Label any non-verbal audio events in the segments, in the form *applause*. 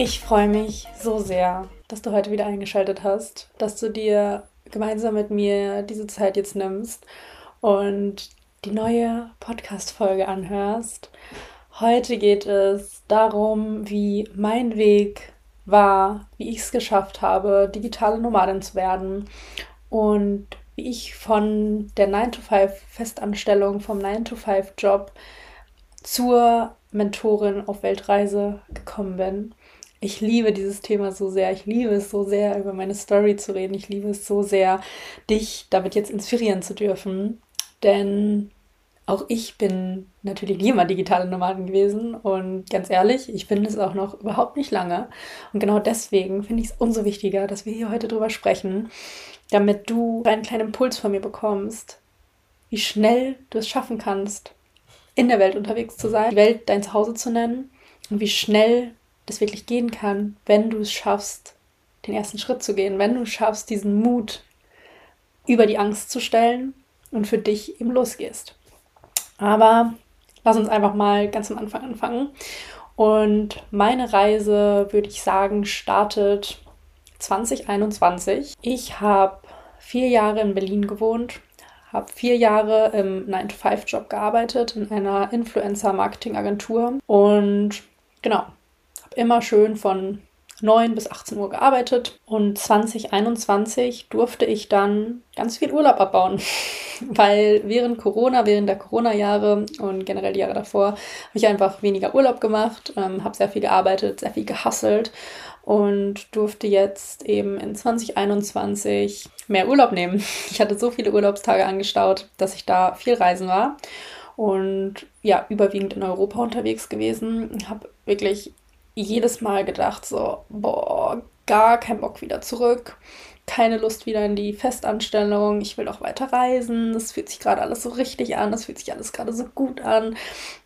Ich freue mich so sehr, dass du heute wieder eingeschaltet hast, dass du dir gemeinsam mit mir diese Zeit jetzt nimmst und die neue Podcast-Folge anhörst. Heute geht es darum, wie mein Weg war, wie ich es geschafft habe, digitale Nomadin zu werden und wie ich von der 9-to-5-Festanstellung, vom 9-to-5-Job zur Mentorin auf Weltreise gekommen bin ich liebe dieses Thema so sehr. Ich liebe es so sehr, über meine Story zu reden. Ich liebe es so sehr, dich damit jetzt inspirieren zu dürfen. Denn auch ich bin natürlich nie immer digitale Nomaden gewesen. Und ganz ehrlich, ich bin es auch noch überhaupt nicht lange. Und genau deswegen finde ich es umso wichtiger, dass wir hier heute drüber sprechen, damit du einen kleinen Impuls von mir bekommst, wie schnell du es schaffen kannst, in der Welt unterwegs zu sein, die Welt dein Zuhause zu nennen und wie schnell das wirklich gehen kann, wenn du es schaffst, den ersten Schritt zu gehen, wenn du schaffst, diesen Mut über die Angst zu stellen und für dich eben losgehst. Aber lass uns einfach mal ganz am Anfang anfangen. Und meine Reise, würde ich sagen, startet 2021. Ich habe vier Jahre in Berlin gewohnt, habe vier Jahre im 9-to-5-Job gearbeitet in einer Influencer-Marketing-Agentur und genau, immer schön von 9 bis 18 Uhr gearbeitet. Und 2021 durfte ich dann ganz viel Urlaub abbauen, *laughs* weil während Corona, während der Corona-Jahre und generell die Jahre davor, habe ich einfach weniger Urlaub gemacht, ähm, habe sehr viel gearbeitet, sehr viel gehasselt und durfte jetzt eben in 2021 mehr Urlaub nehmen. *laughs* Ich hatte so viele Urlaubstage angestaut, dass ich da viel reisen war. Und ja, überwiegend in Europa unterwegs gewesen, habe wirklich jedes Mal gedacht, so, boah, gar kein Bock wieder zurück. Keine Lust wieder in die Festanstellung. Ich will doch weiter reisen. Das fühlt sich gerade alles so richtig an. Das fühlt sich alles gerade so gut an.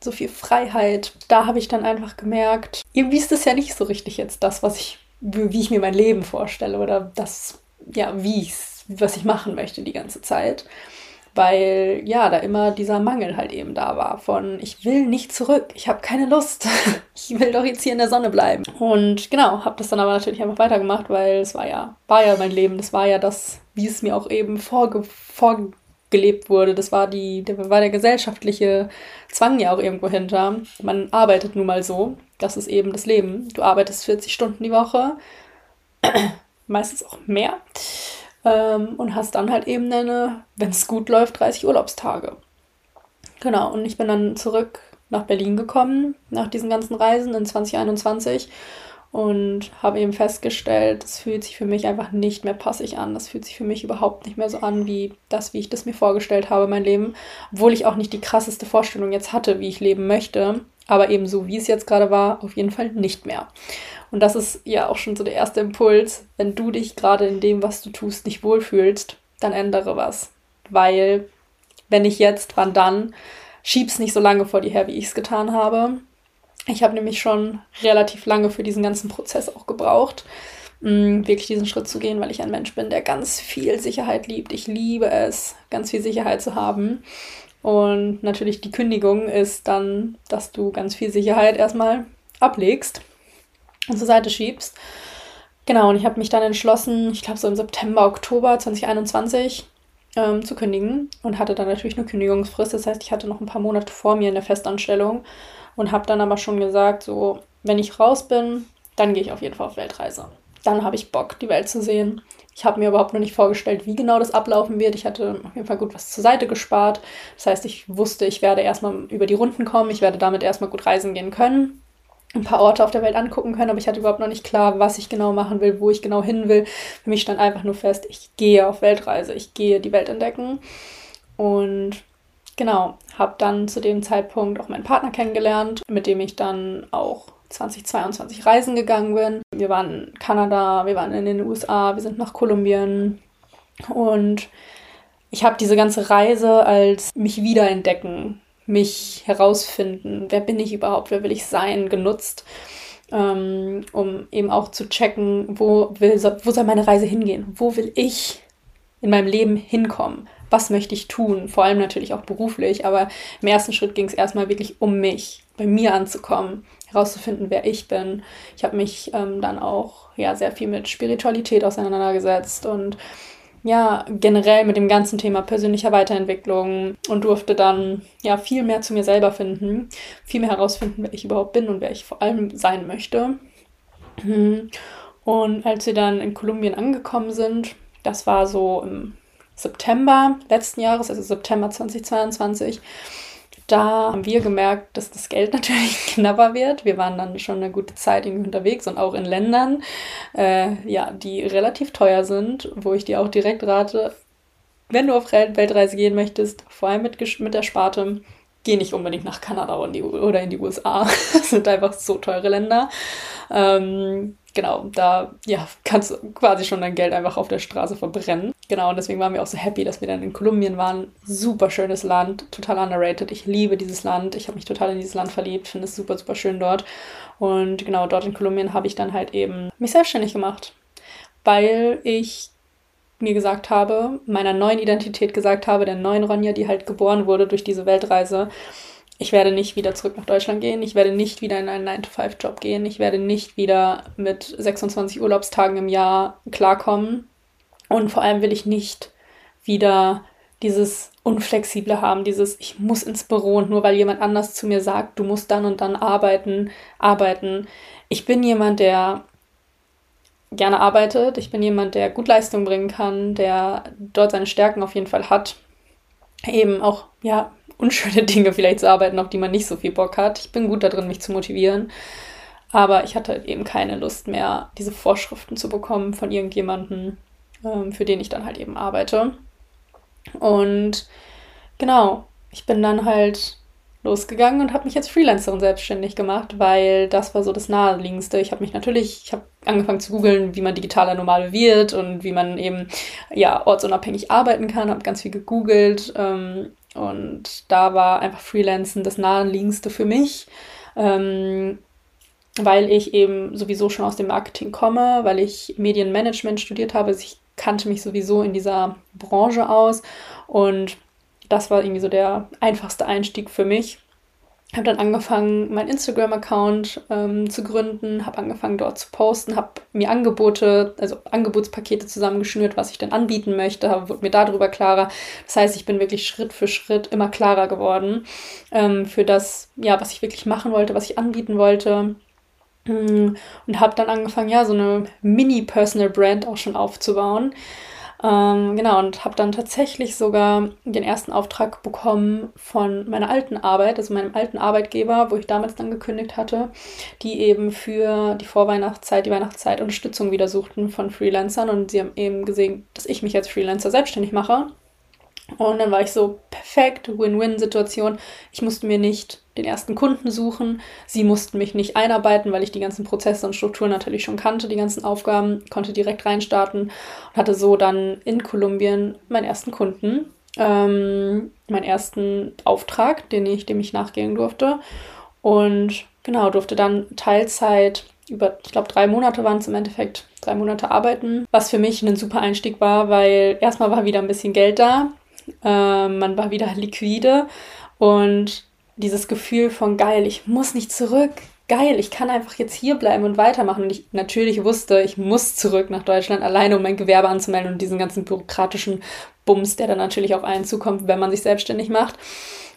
So viel Freiheit. Da habe ich dann einfach gemerkt, irgendwie ist das ja nicht so richtig jetzt das, was ich, wie ich mir mein Leben vorstelle oder das, ja, wie ich was ich machen möchte die ganze Zeit weil ja, da immer dieser Mangel halt eben da war von ich will nicht zurück, ich habe keine Lust, *laughs* ich will doch jetzt hier in der Sonne bleiben. Und genau, habe das dann aber natürlich einfach weitergemacht, weil es war ja, war ja mein Leben, das war ja das, wie es mir auch eben vorge vorgelebt wurde, das war die, der, war der gesellschaftliche Zwang ja auch irgendwo hinter. Man arbeitet nun mal so, das ist eben das Leben. Du arbeitest 40 Stunden die Woche, *clears throat* meistens auch mehr ähm, und hast dann halt eben deine, wenn es gut läuft, 30 Urlaubstage. Genau, und ich bin dann zurück nach Berlin gekommen, nach diesen ganzen Reisen in 2021 und habe eben festgestellt, es fühlt sich für mich einfach nicht mehr passig an. Das fühlt sich für mich überhaupt nicht mehr so an wie das, wie ich das mir vorgestellt habe, mein Leben. Obwohl ich auch nicht die krasseste Vorstellung jetzt hatte, wie ich leben möchte. Aber eben so, wie es jetzt gerade war, auf jeden Fall nicht mehr. Und das ist ja auch schon so der erste Impuls. Wenn du dich gerade in dem, was du tust, nicht wohlfühlst, dann ändere was. Weil, wenn nicht jetzt, wann dann? Schieb's nicht so lange vor dir her, wie ich es getan habe. Ich habe nämlich schon relativ lange für diesen ganzen Prozess auch gebraucht, mh, mm, wirklich diesen Schritt zu gehen, weil ich ein Mensch bin, der ganz viel Sicherheit liebt. Ich liebe es, ganz viel Sicherheit zu haben. Und natürlich die Kündigung ist dann, dass du ganz viel Sicherheit erstmal ablegst und zur Seite schiebst. Genau, und ich habe mich dann entschlossen, ich glaube so im September, Oktober 2021 ähm, zu kündigen und hatte dann natürlich eine Kündigungsfrist. Das heißt, ich hatte noch ein paar Monate vor mir in der Festanstellung und habe dann aber schon gesagt, so, wenn ich raus bin, dann gehe ich auf jeden Fall auf Weltreise. Dann habe ich Bock, die Welt zu sehen. Ich habe mir überhaupt noch nicht vorgestellt, wie genau das ablaufen wird. Ich hatte auf jeden Fall gut was zur Seite gespart. Das heißt, ich wusste, ich werde erstmal über die Runden kommen. Ich werde damit erstmal gut reisen gehen können ein paar Orte auf der Welt angucken können, aber ich hatte überhaupt noch nicht klar, was ich genau machen will, wo ich genau hin will. Für mich stand einfach nur fest, ich gehe auf Weltreise, ich gehe die Welt entdecken. Und genau, habe dann zu dem Zeitpunkt auch meinen Partner kennengelernt, mit dem ich dann auch 2022 reisen gegangen bin. Wir waren in Kanada, wir waren in den USA, wir sind nach Kolumbien. Und ich habe diese ganze Reise als mich wiederentdecken, mich herausfinden, wer bin ich überhaupt, wer will ich sein, genutzt, ähm, um eben auch zu checken, wo, will, wo soll meine Reise hingehen, wo will ich in meinem Leben hinkommen, was möchte ich tun, vor allem natürlich auch beruflich, aber im ersten Schritt ging es erstmal wirklich um mich, bei mir anzukommen, herauszufinden, wer ich bin. Ich habe mich ähm, dann auch ja sehr viel mit Spiritualität auseinandergesetzt und ja, generell mit dem ganzen Thema persönlicher Weiterentwicklung und durfte dann ja viel mehr zu mir selber finden, viel mehr herausfinden, wer ich überhaupt bin und wer ich vor allem sein möchte. Mhm. Und als wir dann in Kolumbien angekommen sind, das war so im September letzten Jahres, also September 2022, da haben wir gemerkt, dass das Geld *laughs* natürlich knapper wird. Wir waren dann schon eine gute Zeit irgendwie unterwegs und auch in Ländern, äh, ja, die relativ teuer sind, wo ich dir auch direkt rate, wenn du auf Weltreise gehen möchtest, vor allem mit, mit der Sparte, geh nicht unbedingt nach Kanada oder in die, USA. *laughs* das sind einfach so teure Länder. Ähm, genau, da ja, kannst du quasi schon dein Geld einfach auf der Straße verbrennen. Genau, und deswegen waren wir auch so happy, dass wir dann in Kolumbien waren. Super schönes Land, total underrated. Ich liebe dieses Land. Ich habe mich total in dieses Land verliebt, finde es super, super schön dort. Und genau, dort in Kolumbien habe ich dann halt eben mich selbstständig gemacht, weil ich mir gesagt habe, meiner neuen Identität gesagt habe, der neuen Ronja, die halt geboren wurde durch diese Weltreise, ich werde nicht wieder zurück nach Deutschland gehen, ich werde nicht wieder in einen 9-to-5-Job gehen, ich werde nicht wieder mit 26 Urlaubstagen im Jahr klarkommen und vor allem will ich nicht wieder dieses Unflexible haben, dieses ich muss ins Büro und nur weil jemand anders zu mir sagt, du musst dann und dann arbeiten, arbeiten. Ich bin jemand, der gerne arbeitet. Ich bin jemand, der gut Leistung bringen kann, der dort seine Stärken auf jeden Fall hat. Eben auch, ja, *laughs* unschöne Dinge vielleicht zu arbeiten, auf die man nicht so viel Bock hat. Ich bin gut darin, mich zu motivieren. Aber ich hatte eben keine Lust mehr, diese Vorschriften zu bekommen von irgendjemandem, ähm, für den ich dann halt eben arbeite. Und genau, ich bin dann halt losgegangen und habe mich als Freelancerin selbstständig gemacht, weil das war so das Naheliegendste. Ich habe mich natürlich, ich habe angefangen zu googeln, wie man digitaler Normal wird und wie man eben ja ortsunabhängig arbeiten kann, habe ganz viel gegoogelt ähm, und da war einfach Freelancen das Naheliegendste für mich. Ähm, weil ich eben sowieso schon aus dem Marketing komme, weil ich Medienmanagement studiert habe. Also ich kannte mich sowieso in dieser Branche aus und das war irgendwie so der einfachste Einstieg für mich. Habe dann angefangen, meinen Instagram-Account ähm, zu gründen, habe angefangen dort zu posten, habe mir Angebote, also Angebotspakete zusammengeschnürt, was ich denn anbieten möchte, habe, wurde mir darüber klarer. Das heißt, ich bin wirklich Schritt für Schritt immer klarer geworden ähm, für das, ja, was ich wirklich machen wollte, was ich anbieten wollte. Mm, und habe dann angefangen, ja, so eine Mini-Personal-Brand auch schon aufzubauen. Ähm, genau, und habe dann tatsächlich sogar den ersten Auftrag bekommen von meiner alten Arbeit, also meinem alten Arbeitgeber, wo ich damals dann gekündigt hatte, die eben für die Vorweihnachtszeit, die Weihnachtszeit Unterstützung wieder suchten von Freelancern. Und sie haben eben gesehen, dass ich mich als Freelancer selbstständig mache. Und dann war ich so, perfekt, Win-Win-Situation. Ich musste mir nicht den ersten Kunden suchen. Sie mussten mich nicht einarbeiten, weil ich die ganzen Prozesse und Strukturen natürlich schon kannte, die ganzen Aufgaben, konnte direkt reinstarten und hatte so dann in Kolumbien meinen ersten Kunden, ähm, meinen ersten Auftrag, den ich, dem ich nachgehen durfte. Und genau, durfte dann Teilzeit über, ich glaube, drei Monate waren es im Endeffekt, drei Monate arbeiten, was für mich ein super Einstieg war, weil erstmal war wieder ein bisschen Geld da, äh, man war wieder liquide und dieses Gefühl von geil, ich muss nicht zurück, geil, ich kann einfach jetzt hier bleiben und weitermachen. Und ich natürlich wusste, ich muss zurück nach Deutschland alleine, um mein Gewerbe anzumelden und diesen ganzen bürokratischen Bums, der dann natürlich auf einen zukommt, wenn man sich selbstständig macht.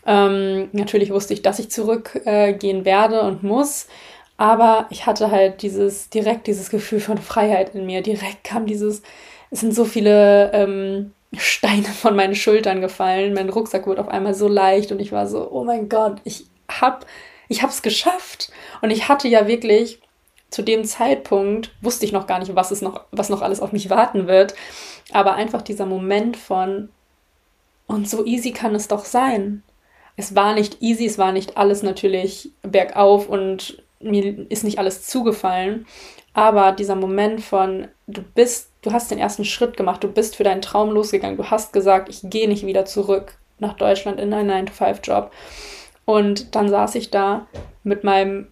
Ähm, natürlich wusste ich, dass ich zurückgehen äh, werde und muss. Aber ich hatte halt dieses, direkt dieses Gefühl von Freiheit in mir. Direkt kam dieses, es sind so viele ähm, Steine von meinen Schultern gefallen. Mein Rucksack wurde auf einmal so leicht und ich war so, oh mein Gott, ich hab, ich hab's geschafft. Und ich hatte ja wirklich zu dem Zeitpunkt wusste ich noch gar nicht, was es noch, was noch alles auf mich warten wird. Aber einfach dieser Moment von, und so easy kann es doch sein. Es war nicht easy, es war nicht alles natürlich bergauf und mir ist nicht alles zugefallen. Aber dieser Moment von, du bist, du hast den ersten Schritt gemacht, du bist für deinen Traum losgegangen, du hast gesagt, ich gehe nicht wieder zurück nach Deutschland in einen 9-to-5-Job. Und dann saß ich da mit meinem,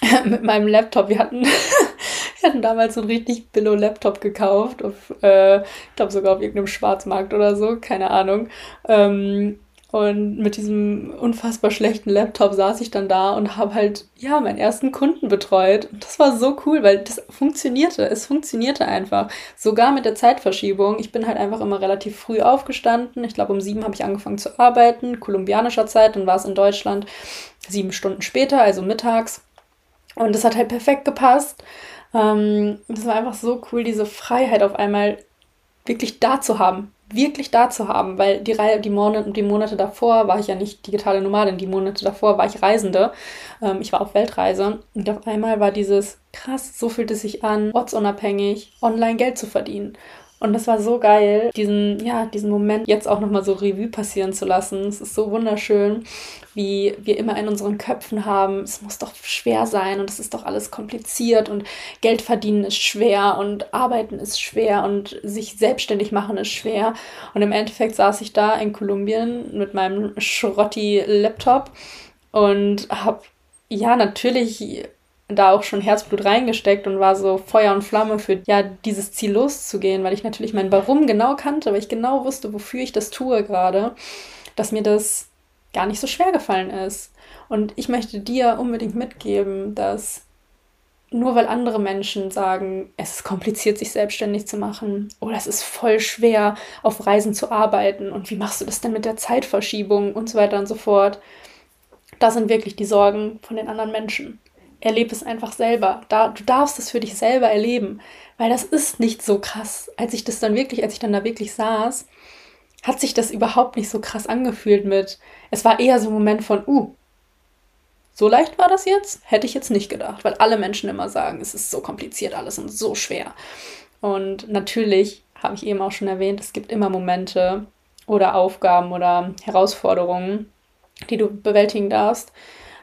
*laughs* mit meinem Laptop. Wir hatten, *laughs* wir hatten damals so einen richtig Billo-Laptop gekauft, auf, äh, ich glaube sogar auf irgendeinem Schwarzmarkt oder so, keine Ahnung. Ähm, und mit diesem unfassbar schlechten Laptop saß ich dann da und habe halt, ja, meinen ersten Kunden betreut. Und das war so cool, weil das funktionierte. Es funktionierte einfach. Sogar mit der Zeitverschiebung. Ich bin halt einfach immer relativ früh aufgestanden. Ich glaube, um sieben habe ich angefangen zu arbeiten, kolumbianischer Zeit. Dann war es in Deutschland sieben Stunden später, also mittags. Und das hat halt perfekt gepasst. Ähm, das war einfach so cool, diese Freiheit auf einmal wirklich da zu haben wirklich da zu haben, weil die, Reihe, die, Monate, die Monate davor war ich ja nicht digitale Nomadin, die Monate davor war ich Reisende. Ähm, ich war auf Weltreise und auf einmal war dieses krass, so fühlt es sich an, ortsunabhängig, online Geld zu verdienen. Und das war so geil, diesen, ja, diesen Moment jetzt auch nochmal so Revue passieren zu lassen. Es ist so wunderschön, wie wir immer in unseren Köpfen haben, es muss doch schwer sein und es ist doch alles kompliziert und Geld verdienen ist schwer und arbeiten ist schwer und sich selbstständig machen ist schwer. Und im Endeffekt saß ich da in Kolumbien mit meinem Schrotti-Laptop und habe ja natürlich da auch schon Herzblut reingesteckt und war so Feuer und Flamme für ja dieses Ziel loszugehen, weil ich natürlich mein Warum genau kannte, weil ich genau wusste, wofür ich das tue gerade, dass mir das gar nicht so schwer gefallen ist. Und ich möchte dir unbedingt mitgeben, dass nur weil andere Menschen sagen, es ist kompliziert, sich selbstständig zu machen oder es ist voll schwer, auf Reisen zu arbeiten und wie machst du das denn mit der Zeitverschiebung und so weiter und so fort, das sind wirklich die Sorgen von den anderen Menschen erlebe es einfach selber. Da, du darfst es für dich selber erleben, weil das ist nicht so krass. Als ich das dann wirklich, als ich dann da wirklich saß, hat sich das überhaupt nicht so krass angefühlt mit. Es war eher so ein Moment von, uh, so leicht war das jetzt? Hätte ich jetzt nicht gedacht, weil alle Menschen immer sagen, es ist so kompliziert alles und so schwer. Und natürlich habe ich eben auch schon erwähnt, es gibt immer Momente oder Aufgaben oder Herausforderungen, die du bewältigen darfst,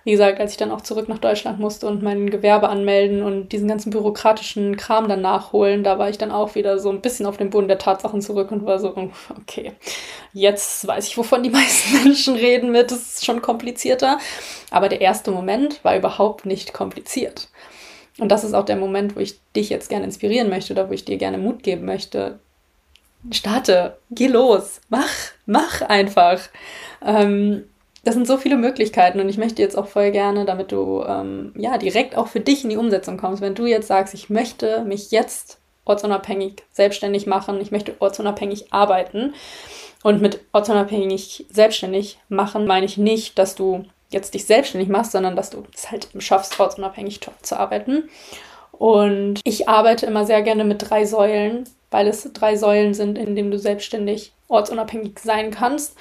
wie gesagt, als ich dann auch zurück nach Deutschland musste und mein Gewerbe anmelden und diesen ganzen bürokratischen Kram dann nachholen, da war ich dann auch wieder so ein bisschen auf den Boden der Tatsachen zurück und war so, okay, jetzt weiß ich, wovon die *laughs* meisten Menschen reden mit, das ist schon komplizierter. Aber der erste Moment war überhaupt nicht kompliziert. Und das ist auch der Moment, wo ich dich jetzt gerne inspirieren möchte oder wo ich dir gerne Mut geben möchte. Starte, geh los, mach, mach einfach. Ähm, das sind so viele Möglichkeiten und ich möchte jetzt auch voll gerne, damit du ähm, ja direkt auch für dich in die Umsetzung kommst, wenn du jetzt sagst, ich möchte mich jetzt ortsunabhängig selbstständig machen, ich möchte ortsunabhängig arbeiten und mit ortsunabhängig selbstständig machen meine ich nicht, dass du jetzt dich selbstständig machst, sondern dass du es halt schaffst, ortsunabhängig zu arbeiten. Und ich arbeite immer sehr gerne mit drei Säulen, weil es drei Säulen sind, in denen du selbstständig ortsunabhängig sein kannst.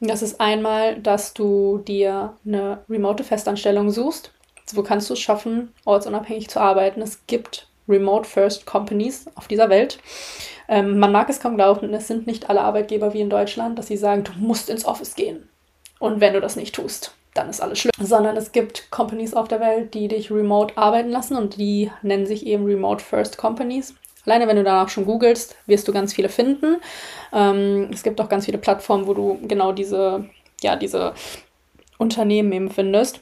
Das ist einmal, dass du dir eine remote Festanstellung suchst. Wo kannst du es schaffen, ortsunabhängig zu arbeiten? Es gibt Remote First Companies auf dieser Welt. Ähm, man mag es kaum glauben, es sind nicht alle Arbeitgeber wie in Deutschland, dass sie sagen, du musst ins Office gehen. Und wenn du das nicht tust, dann ist alles schlimm. Sondern es gibt Companies auf der Welt, die dich remote arbeiten lassen und die nennen sich eben Remote First Companies. Alleine wenn du danach schon googelst, wirst du ganz viele finden. Ähm, es gibt auch ganz viele Plattformen, wo du genau diese, ja, diese Unternehmen eben findest.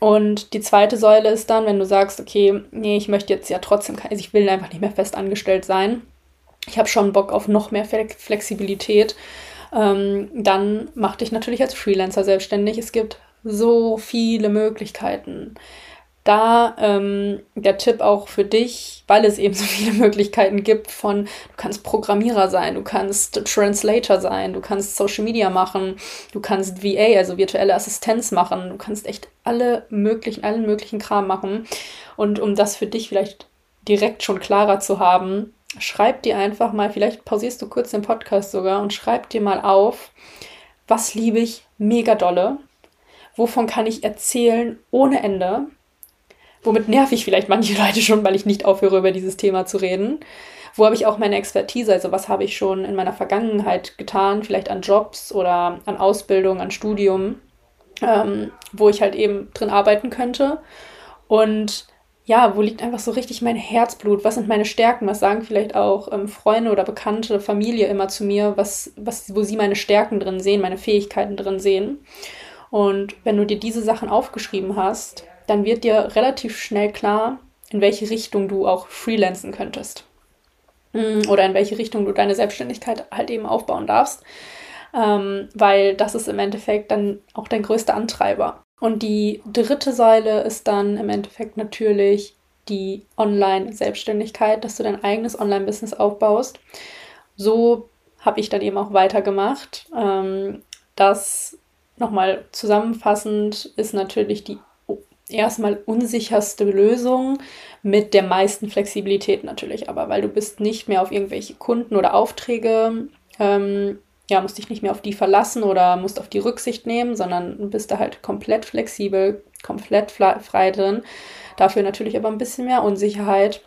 Und die zweite Säule ist dann, wenn du sagst, okay, nee, ich möchte jetzt ja trotzdem, also ich will einfach nicht mehr fest angestellt sein. Ich habe schon Bock auf noch mehr Flexibilität. Ähm, dann mach dich natürlich als Freelancer selbstständig. Es gibt so viele Möglichkeiten da ähm, der Tipp auch für dich, weil es eben so viele *laughs* Möglichkeiten gibt von, du kannst Programmierer sein, du kannst Translator sein, du kannst Social Media machen, du kannst VA, also virtuelle Assistenz machen, du kannst echt alle möglichen, allen möglichen Kram machen. Und um das für dich vielleicht direkt schon klarer zu haben, schreib dir einfach mal, vielleicht pausierst du kurz den Podcast sogar und schreib dir mal auf, was liebe ich mega dolle, wovon kann ich erzählen ohne Ende Womit nerv ich vielleicht manche *laughs* Leute schon, weil ich nicht aufhöre, über dieses Thema zu reden. Wo habe ich auch meine Expertise? Also was habe ich schon in meiner Vergangenheit getan? Vielleicht an Jobs oder an Ausbildung, an Studium, ähm, wo ich halt eben drin arbeiten könnte. Und ja, wo liegt einfach so richtig mein Herzblut? Was sind meine Stärken? Was sagen vielleicht auch ähm, Freunde oder Bekannte, Familie immer zu mir, was, was, wo sie meine Stärken drin sehen, meine Fähigkeiten drin sehen? Und wenn du dir diese Sachen aufgeschrieben hast, dann wird dir relativ schnell klar, in welche Richtung du auch freelancen könntest. Mm, oder in welche Richtung du deine Selbstständigkeit halt eben aufbauen darfst. Ähm, weil das ist im Endeffekt dann auch dein größter Antreiber. Und die dritte Säule ist dann im Endeffekt natürlich die Online-Selbstständigkeit, dass du dein eigenes Online-Business aufbaust. So habe ich dann eben auch weitergemacht. Ähm, das nochmal zusammenfassend ist natürlich die erstmal unsicherste Lösung mit der meisten Flexibilität natürlich aber, weil du bist nicht mehr auf irgendwelche Kunden oder Aufträge ähm, ja, musst dich nicht mehr auf die verlassen oder musst auf die Rücksicht nehmen, sondern bist da halt komplett flexibel, komplett frei drin. Dafür natürlich aber ein bisschen mehr Unsicherheit.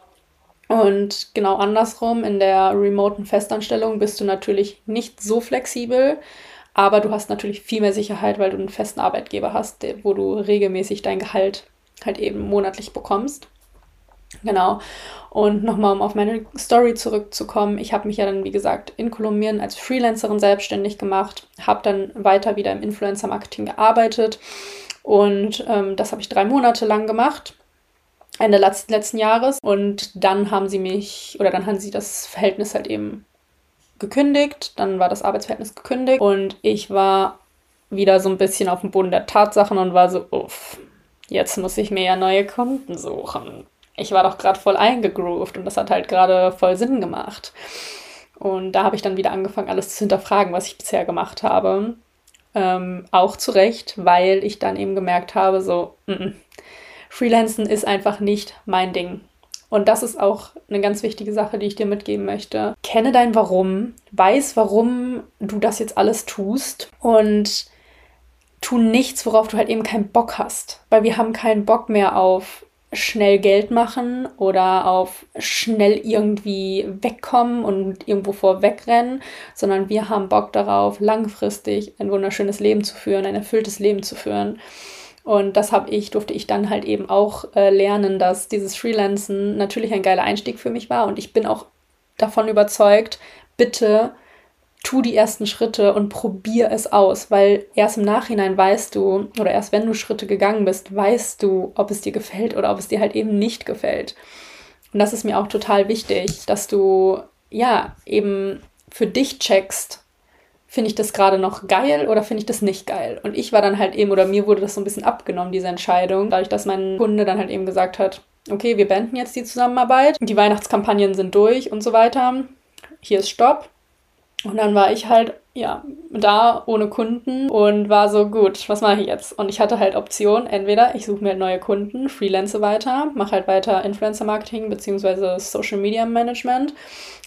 Und genau andersrum, in der remoten Festanstellung bist du natürlich nicht so flexibel, aber du hast natürlich viel mehr Sicherheit, weil du einen festen Arbeitgeber hast, wo du regelmäßig dein Gehalt halt eben monatlich bekommst. Genau. Und nochmal, um auf meine Story zurückzukommen, ich habe mich ja dann, wie gesagt, in Kolumbien als Freelancerin selbstständig gemacht, habe dann weiter wieder im Influencer-Marketing gearbeitet und ähm, das habe ich drei Monate lang gemacht. Ende letzten Jahres und dann haben sie mich oder dann haben sie das Verhältnis halt eben gekündigt, dann war das Arbeitsverhältnis gekündigt und ich war wieder so ein bisschen auf dem Boden der Tatsachen und war so, uff, jetzt muss ich mir ja neue Kunden suchen ich war doch gerade voll eingegroovt und das hat halt gerade voll Sinn gemacht. Und da habe ich dann wieder angefangen, alles zu hinterfragen, was ich bisher gemacht habe. Ähm, auch zu Recht, weil ich dann eben gemerkt habe, so, n -n, Freelancen ist einfach nicht mein Ding. Und das ist auch eine ganz wichtige Sache, die ich dir mitgeben möchte. Kenne dein Warum, weiß, warum du das jetzt alles tust und tu nichts, worauf du halt eben keinen Bock hast. Weil wir haben keinen Bock mehr auf schnell Geld machen oder auf schnell irgendwie wegkommen und irgendwo vorwegrennen, sondern wir haben Bock darauf, langfristig ein wunderschönes Leben zu führen, ein erfülltes Leben zu führen. Und das habe ich, durfte ich dann halt eben auch äh, lernen, dass dieses Freelancen natürlich ein geiler Einstieg für mich war. Und ich bin auch davon überzeugt, bitte tu die ersten Schritte und probier es aus, weil erst im Nachhinein weißt du, oder erst wenn du Schritte gegangen bist, weißt du, ob es dir gefällt oder ob es dir halt eben nicht gefällt. Und das ist mir auch total wichtig, dass du ja eben für dich checkst, finde ich das gerade noch geil oder finde ich das nicht geil? Und ich war dann halt eben, oder mir wurde das so ein bisschen abgenommen, diese Entscheidung, dadurch, dass mein Kunde dann halt eben gesagt hat, okay, wir beenden jetzt die Zusammenarbeit, die Weihnachtskampagnen sind durch und so weiter. Hier ist Stopp. Und dann war ich halt, ja, da ohne Kunden und war so, gut, was mache ich jetzt? Und ich hatte halt Optionen, entweder ich suche mir neue Kunden, freelance weiter, mache halt weiter Influencer-Marketing bzw. Social-Media-Management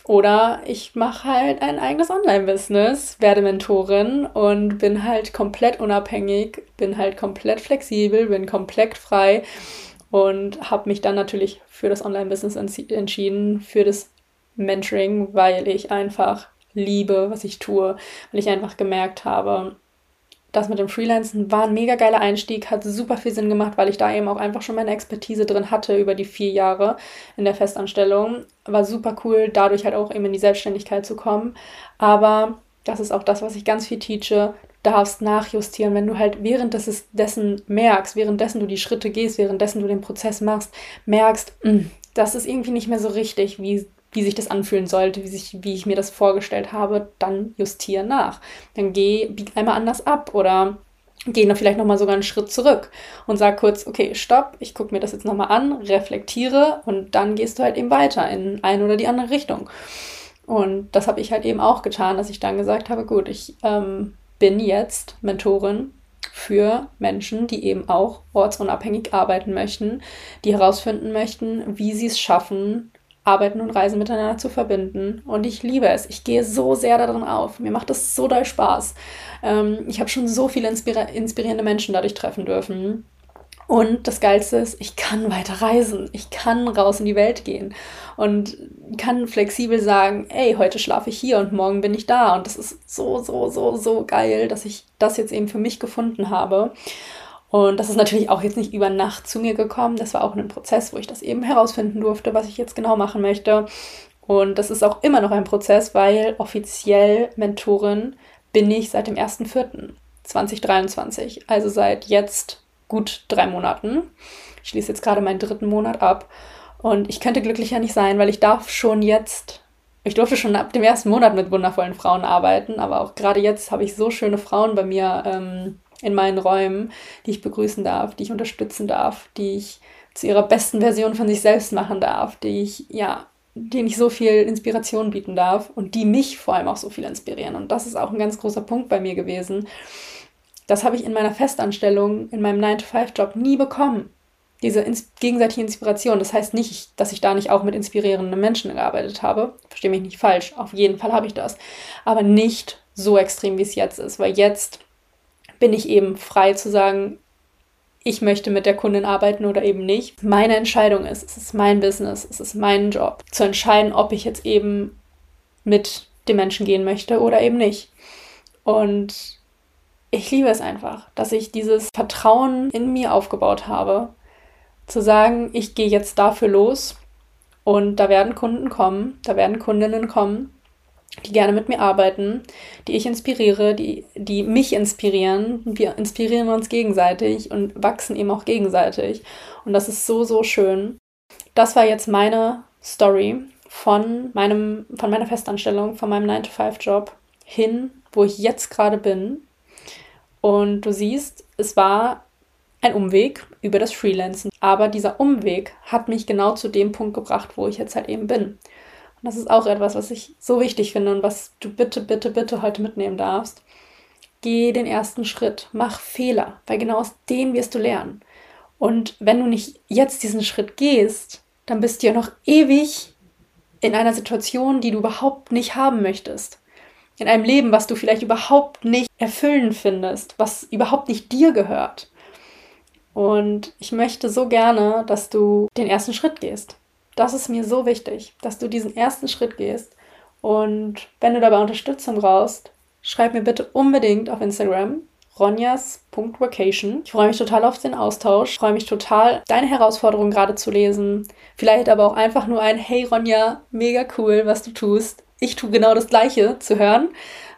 oder ich mache halt ein eigenes Online-Business, werde Mentorin und bin halt komplett unabhängig, bin halt komplett flexibel, bin komplett frei und habe mich dann natürlich für das Online-Business entschieden, für das Mentoring, weil ich einfach liebe, was ich tue, weil ich einfach gemerkt habe, das mit dem Freelancen war ein mega geiler Einstieg, hat super viel Sinn gemacht, weil ich da eben auch einfach schon meine Expertise drin hatte über die vier Jahre in der Festanstellung. War super cool, dadurch halt auch eben in die Selbstständigkeit zu kommen. Aber das ist auch das, was ich ganz viel teache. Du darfst nachjustieren, wenn du halt währenddessen merkst, währenddessen du die Schritte gehst, währenddessen du den Prozess machst, merkst, mh, mm, das ist irgendwie nicht mehr so richtig, wie wie sich das anfühlen sollte, wie, sich, wie ich mir das vorgestellt habe, dann justiere nach. Dann geh, bieg einmal anders ab oder geh dann vielleicht nochmal sogar einen Schritt zurück und sag kurz, okay, stopp, ich gucke mir das jetzt nochmal an, reflektiere und dann gehst du halt eben weiter in eine oder die andere Richtung. Und das habe ich halt eben auch getan, dass ich dann gesagt habe, gut, ich ähm, bin jetzt Mentorin für Menschen, die eben auch ortsunabhängig arbeiten möchten, die herausfinden möchten, wie sie es schaffen, Arbeiten und Reisen miteinander zu verbinden. Und ich liebe es. Ich gehe so sehr darin auf. Mir macht das so doll Spaß. Ähm, ich habe schon so viele inspira inspirierende Menschen dadurch treffen dürfen. Und das Geilste ist, ich kann weiter reisen. Ich kann raus in die Welt gehen und kann flexibel sagen, ey, heute schlafe ich hier und morgen bin ich da. Und das ist so, so, so, so geil, dass ich das jetzt eben für mich gefunden habe. Und das ist natürlich auch jetzt nicht über Nacht zu mir gekommen. Das war auch ein Prozess, wo ich das eben herausfinden durfte, was ich jetzt genau machen möchte. Und das ist auch immer noch ein Prozess, weil offiziell Mentorin bin ich seit dem 1.4.2023, also seit jetzt gut drei Monaten. Ich schließe jetzt gerade meinen dritten Monat ab und ich könnte glücklicher nicht sein, weil ich darf schon jetzt, ich durfte schon ab dem ersten Monat mit wundervollen Frauen arbeiten, aber auch gerade jetzt habe ich so schöne Frauen bei mir ähm, in meinen Räumen, die ich begrüßen darf, die ich unterstützen darf, die ich zu ihrer besten Version von sich selbst machen darf, die ich, ja, denen ich so viel Inspiration bieten darf und die mich vor allem auch so viel inspirieren. Und das ist auch ein ganz großer Punkt bei mir gewesen. Das habe ich in meiner Festanstellung, in meinem 9-to-5-Job nie bekommen. Diese ins gegenseitige Inspiration. Das heißt nicht, dass ich da nicht auch mit inspirierenden Menschen gearbeitet habe. Verstehe mich nicht falsch. Auf jeden Fall habe ich das. Aber nicht so extrem, wie es jetzt ist. Weil jetzt bin ich eben frei zu sagen, ich möchte mit der Kundin arbeiten oder eben nicht. Meine Entscheidung ist, es ist mein Business, es ist mein Job, zu entscheiden, ob ich jetzt eben mit dem Menschen gehen möchte oder eben nicht. Und ich liebe es einfach, dass ich dieses Vertrauen in mir aufgebaut habe, zu sagen, ich gehe jetzt dafür los und da werden Kunden kommen, da werden Kundinnen kommen die gerne mit mir arbeiten, die ich inspiriere, die, die mich inspirieren. Wir inspirieren uns gegenseitig und wachsen eben auch gegenseitig. Und das ist so, so schön. Das war jetzt meine Story von, meinem, von meiner Festanstellung, von meinem 9-to-5-Job hin, wo ich jetzt gerade bin. Und du siehst, es war ein Umweg über das Freelancen. Aber dieser Umweg hat mich genau zu dem Punkt gebracht, wo ich jetzt halt eben bin. Und das ist auch etwas, was ich so wichtig finde und was du bitte, bitte, bitte heute mitnehmen darfst. Geh den ersten Schritt, mach Fehler, weil genau aus dem wirst du lernen. Und wenn du nicht jetzt diesen Schritt gehst, dann bist du ja noch ewig in einer Situation, die du überhaupt nicht haben möchtest. In einem Leben, was du vielleicht überhaupt nicht erfüllend findest, was überhaupt nicht dir gehört. Und ich möchte so gerne, dass du den ersten Schritt gehst. Das ist mir so wichtig, dass du diesen ersten Schritt gehst. Und wenn du dabei Unterstützung brauchst, schreib mir bitte unbedingt auf Instagram ronjas.vacation. Ich freue mich total auf den Austausch. Freue mich total, deine Herausforderungen gerade zu lesen. Vielleicht aber auch einfach nur ein Hey Ronja, mega cool, was du tust. Ich tue genau das Gleiche zu hören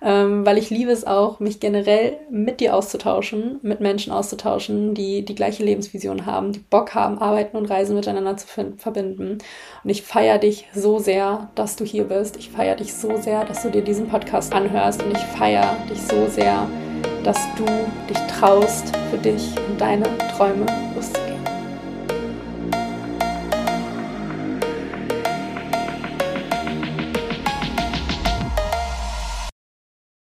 ähm, weil ich liebe es auch, mich generell mit dir auszutauschen, mit Menschen auszutauschen, die die gleiche Lebensvision haben, die Bock haben, Arbeiten und Reisen miteinander zu verbinden. Und ich feiere dich so sehr, dass du hier bist. Ich feiere dich so sehr, dass du dir diesen Podcast anhörst. Und ich feiere dich so sehr, dass du dich traust, für dich und deine Träume loszugehen.